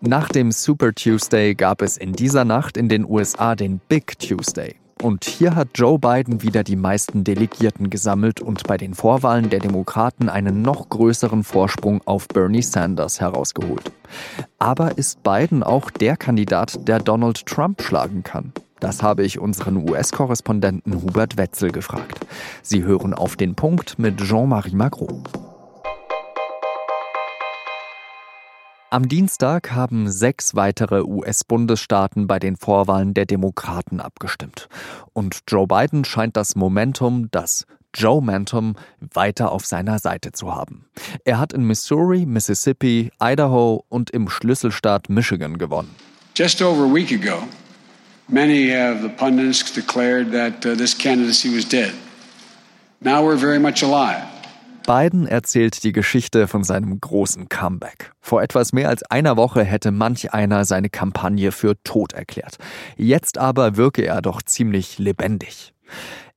Nach dem Super Tuesday gab es in dieser Nacht in den USA den Big Tuesday. Und hier hat Joe Biden wieder die meisten Delegierten gesammelt und bei den Vorwahlen der Demokraten einen noch größeren Vorsprung auf Bernie Sanders herausgeholt. Aber ist Biden auch der Kandidat, der Donald Trump schlagen kann? Das habe ich unseren US-Korrespondenten Hubert Wetzel gefragt. Sie hören auf den Punkt mit Jean-Marie Macron. Am Dienstag haben sechs weitere US-Bundesstaaten bei den Vorwahlen der Demokraten abgestimmt. Und Joe Biden scheint das Momentum, das Joe Momentum, weiter auf seiner Seite zu haben. Er hat in Missouri, Mississippi, Idaho und im Schlüsselstaat Michigan gewonnen. Just over a week ago, many of the pundits declared that uh, this candidacy was dead. Now we're very much alive. Biden erzählt die Geschichte von seinem großen Comeback. Vor etwas mehr als einer Woche hätte manch einer seine Kampagne für tot erklärt. Jetzt aber wirke er doch ziemlich lebendig.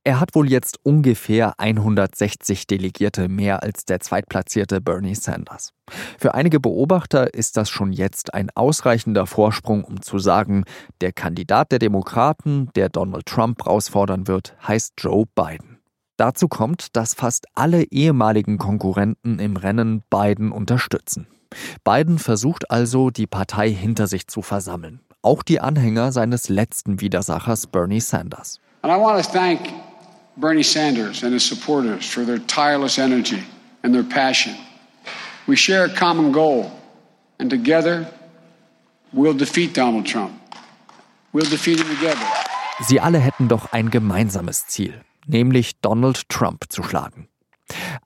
Er hat wohl jetzt ungefähr 160 Delegierte mehr als der zweitplatzierte Bernie Sanders. Für einige Beobachter ist das schon jetzt ein ausreichender Vorsprung, um zu sagen, der Kandidat der Demokraten, der Donald Trump herausfordern wird, heißt Joe Biden. Dazu kommt, dass fast alle ehemaligen Konkurrenten im Rennen Biden unterstützen. Biden versucht also, die Partei hinter sich zu versammeln. Auch die Anhänger seines letzten Widersachers Bernie Sanders. And I want to thank Bernie Sanders and his supporters for their tireless energy and their passion. We share a common goal, and together we'll defeat Donald Trump. We'll defeat him together. Sie alle hätten doch ein gemeinsames Ziel nämlich Donald Trump zu schlagen.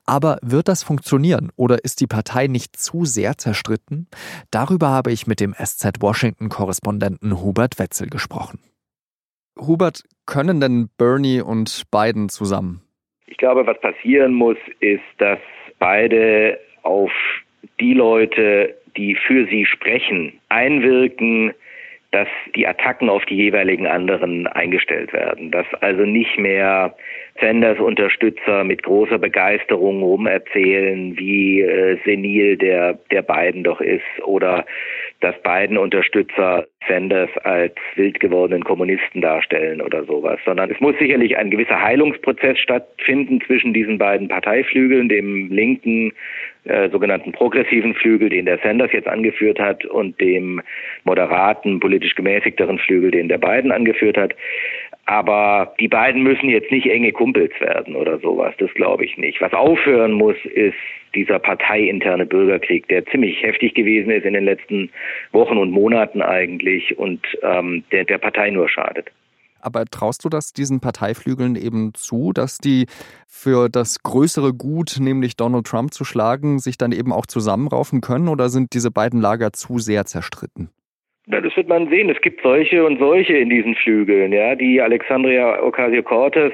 Aber wird das funktionieren oder ist die Partei nicht zu sehr zerstritten? Darüber habe ich mit dem SZ Washington-Korrespondenten Hubert Wetzel gesprochen. Hubert, können denn Bernie und Biden zusammen? Ich glaube, was passieren muss, ist, dass beide auf die Leute, die für sie sprechen, einwirken, dass die Attacken auf die jeweiligen anderen eingestellt werden, dass also nicht mehr Sanders Unterstützer mit großer Begeisterung rumerzählen, wie äh, senil der der Biden doch ist oder dass Biden Unterstützer Sanders als wild gewordenen Kommunisten darstellen oder sowas, sondern es muss sicherlich ein gewisser Heilungsprozess stattfinden zwischen diesen beiden Parteiflügeln, dem linken äh, sogenannten progressiven Flügel, den der Sanders jetzt angeführt hat, und dem moderaten, politisch gemäßigteren Flügel, den der Biden angeführt hat. Aber die beiden müssen jetzt nicht enge Kumpels werden oder sowas. Das glaube ich nicht. Was aufhören muss, ist dieser parteiinterne Bürgerkrieg, der ziemlich heftig gewesen ist in den letzten Wochen und Monaten eigentlich und ähm, der der Partei nur schadet. Aber traust du das diesen Parteiflügeln eben zu, dass die für das größere Gut, nämlich Donald Trump zu schlagen, sich dann eben auch zusammenraufen können? Oder sind diese beiden Lager zu sehr zerstritten? Das wird man sehen. Es gibt solche und solche in diesen Flügeln. Ja, die Alexandria Ocasio-Cortez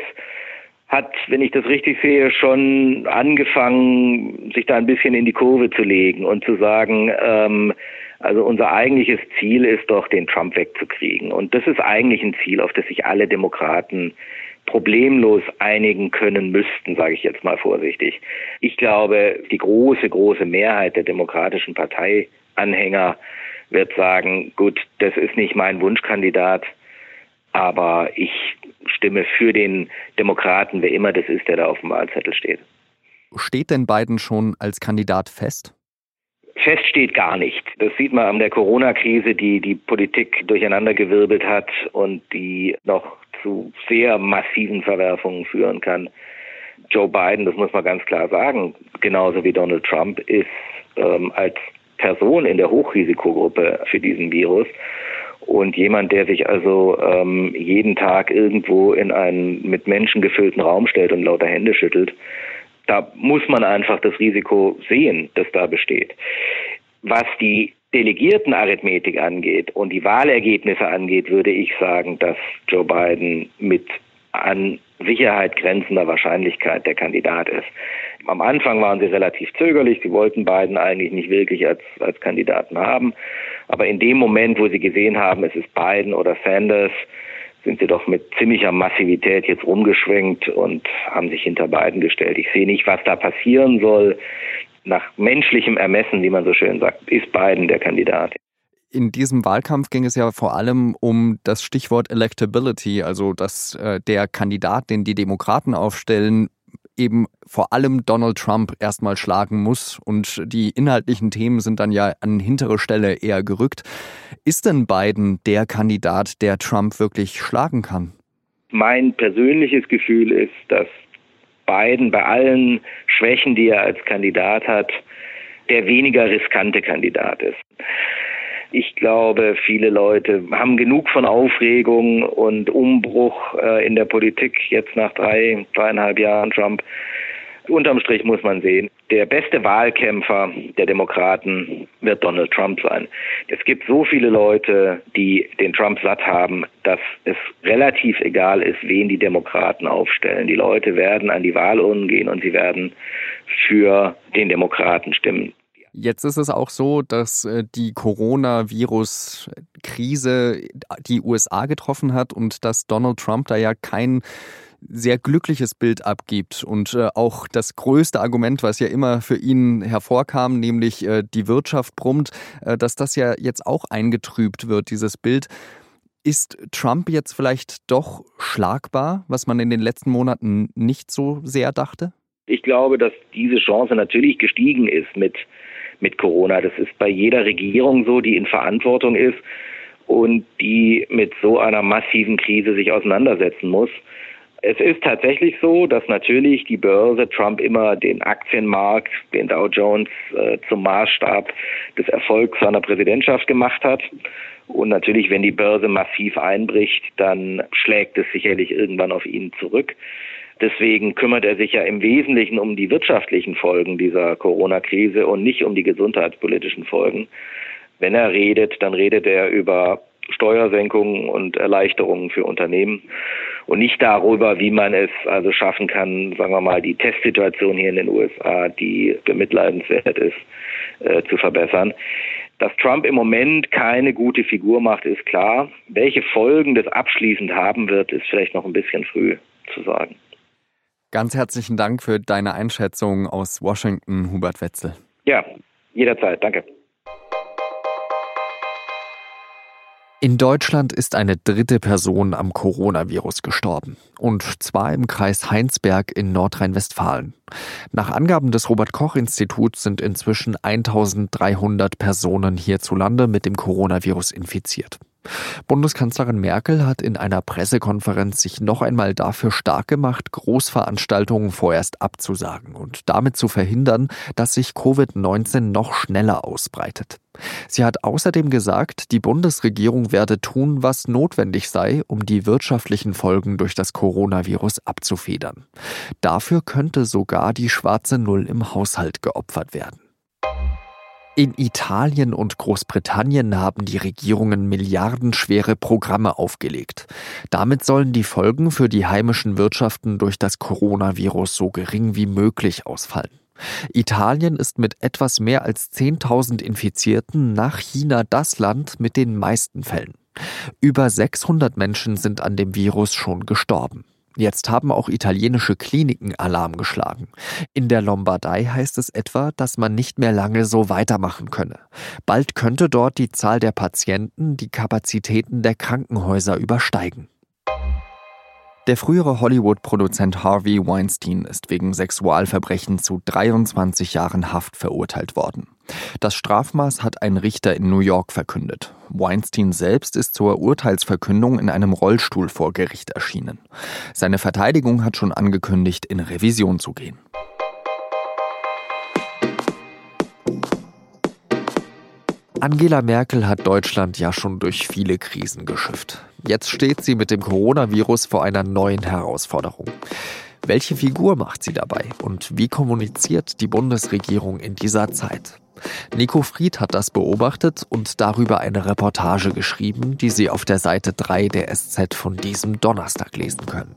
hat, wenn ich das richtig sehe, schon angefangen, sich da ein bisschen in die Kurve zu legen und zu sagen, ähm, also unser eigentliches Ziel ist doch, den Trump wegzukriegen. Und das ist eigentlich ein Ziel, auf das sich alle Demokraten problemlos einigen können müssten, sage ich jetzt mal vorsichtig. Ich glaube, die große, große Mehrheit der demokratischen Parteianhänger wird sagen, gut, das ist nicht mein Wunschkandidat, aber ich stimme für den Demokraten, wer immer das ist, der da auf dem Wahlzettel steht. Steht denn Biden schon als Kandidat fest? Fest steht gar nicht. Das sieht man an der Corona-Krise, die die Politik durcheinandergewirbelt hat und die noch zu sehr massiven Verwerfungen führen kann. Joe Biden, das muss man ganz klar sagen, genauso wie Donald Trump, ist ähm, als Person in der Hochrisikogruppe für diesen Virus. Und jemand, der sich also ähm, jeden Tag irgendwo in einen mit Menschen gefüllten Raum stellt und lauter Hände schüttelt, da muss man einfach das Risiko sehen, das da besteht. Was die Delegiertenarithmetik angeht und die Wahlergebnisse angeht, würde ich sagen, dass Joe Biden mit an Sicherheit grenzender Wahrscheinlichkeit der Kandidat ist. Am Anfang waren sie relativ zögerlich, sie wollten Biden eigentlich nicht wirklich als, als Kandidaten haben. Aber in dem Moment, wo sie gesehen haben, es ist Biden oder Sanders, sind sie doch mit ziemlicher Massivität jetzt rumgeschwenkt und haben sich hinter Biden gestellt. Ich sehe nicht, was da passieren soll. Nach menschlichem Ermessen, wie man so schön sagt, ist Biden der Kandidat. In diesem Wahlkampf ging es ja vor allem um das Stichwort Electability, also dass äh, der Kandidat, den die Demokraten aufstellen, eben vor allem Donald Trump erstmal schlagen muss und die inhaltlichen Themen sind dann ja an hintere Stelle eher gerückt. Ist denn Biden der Kandidat, der Trump wirklich schlagen kann? Mein persönliches Gefühl ist, dass Biden bei allen Schwächen, die er als Kandidat hat, der weniger riskante Kandidat ist. Ich glaube, viele Leute haben genug von Aufregung und Umbruch äh, in der Politik jetzt nach drei, dreieinhalb Jahren Trump. Unterm Strich muss man sehen, der beste Wahlkämpfer der Demokraten wird Donald Trump sein. Es gibt so viele Leute, die den Trump satt haben, dass es relativ egal ist, wen die Demokraten aufstellen. Die Leute werden an die Wahlurnen gehen und sie werden für den Demokraten stimmen. Jetzt ist es auch so, dass äh, die Coronavirus-Krise die USA getroffen hat und dass Donald Trump da ja kein sehr glückliches Bild abgibt. Und äh, auch das größte Argument, was ja immer für ihn hervorkam, nämlich äh, die Wirtschaft brummt, dass das ja jetzt auch eingetrübt wird, dieses Bild. Ist Trump jetzt vielleicht doch schlagbar, was man in den letzten Monaten nicht so sehr dachte? Ich glaube, dass diese Chance natürlich gestiegen ist mit mit Corona. Das ist bei jeder Regierung so, die in Verantwortung ist und die mit so einer massiven Krise sich auseinandersetzen muss. Es ist tatsächlich so, dass natürlich die Börse Trump immer den Aktienmarkt, den Dow Jones äh, zum Maßstab des Erfolgs seiner Präsidentschaft gemacht hat. Und natürlich, wenn die Börse massiv einbricht, dann schlägt es sicherlich irgendwann auf ihn zurück. Deswegen kümmert er sich ja im Wesentlichen um die wirtschaftlichen Folgen dieser Corona-Krise und nicht um die gesundheitspolitischen Folgen. Wenn er redet, dann redet er über Steuersenkungen und Erleichterungen für Unternehmen und nicht darüber, wie man es also schaffen kann, sagen wir mal, die Testsituation hier in den USA, die bemitleidenswert ist, äh, zu verbessern. Dass Trump im Moment keine gute Figur macht, ist klar. Welche Folgen das abschließend haben wird, ist vielleicht noch ein bisschen früh zu sagen. Ganz herzlichen Dank für deine Einschätzung aus Washington, Hubert Wetzel. Ja, jederzeit. Danke. In Deutschland ist eine dritte Person am Coronavirus gestorben. Und zwar im Kreis Heinsberg in Nordrhein-Westfalen. Nach Angaben des Robert-Koch-Instituts sind inzwischen 1300 Personen hierzulande mit dem Coronavirus infiziert. Bundeskanzlerin Merkel hat in einer Pressekonferenz sich noch einmal dafür stark gemacht, Großveranstaltungen vorerst abzusagen und damit zu verhindern, dass sich Covid-19 noch schneller ausbreitet. Sie hat außerdem gesagt, die Bundesregierung werde tun, was notwendig sei, um die wirtschaftlichen Folgen durch das Coronavirus abzufedern. Dafür könnte sogar die schwarze Null im Haushalt geopfert werden. In Italien und Großbritannien haben die Regierungen milliardenschwere Programme aufgelegt. Damit sollen die Folgen für die heimischen Wirtschaften durch das Coronavirus so gering wie möglich ausfallen. Italien ist mit etwas mehr als 10.000 Infizierten nach China das Land mit den meisten Fällen. Über 600 Menschen sind an dem Virus schon gestorben. Jetzt haben auch italienische Kliniken Alarm geschlagen. In der Lombardei heißt es etwa, dass man nicht mehr lange so weitermachen könne. Bald könnte dort die Zahl der Patienten die Kapazitäten der Krankenhäuser übersteigen. Der frühere Hollywood-Produzent Harvey Weinstein ist wegen Sexualverbrechen zu 23 Jahren Haft verurteilt worden. Das Strafmaß hat ein Richter in New York verkündet. Weinstein selbst ist zur Urteilsverkündung in einem Rollstuhl vor Gericht erschienen. Seine Verteidigung hat schon angekündigt, in Revision zu gehen. Angela Merkel hat Deutschland ja schon durch viele Krisen geschifft. Jetzt steht sie mit dem Coronavirus vor einer neuen Herausforderung. Welche Figur macht sie dabei und wie kommuniziert die Bundesregierung in dieser Zeit? Nico Fried hat das beobachtet und darüber eine Reportage geschrieben, die Sie auf der Seite 3 der SZ von diesem Donnerstag lesen können.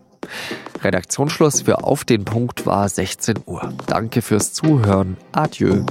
Redaktionsschluss für Auf den Punkt war 16 Uhr. Danke fürs Zuhören. Adieu.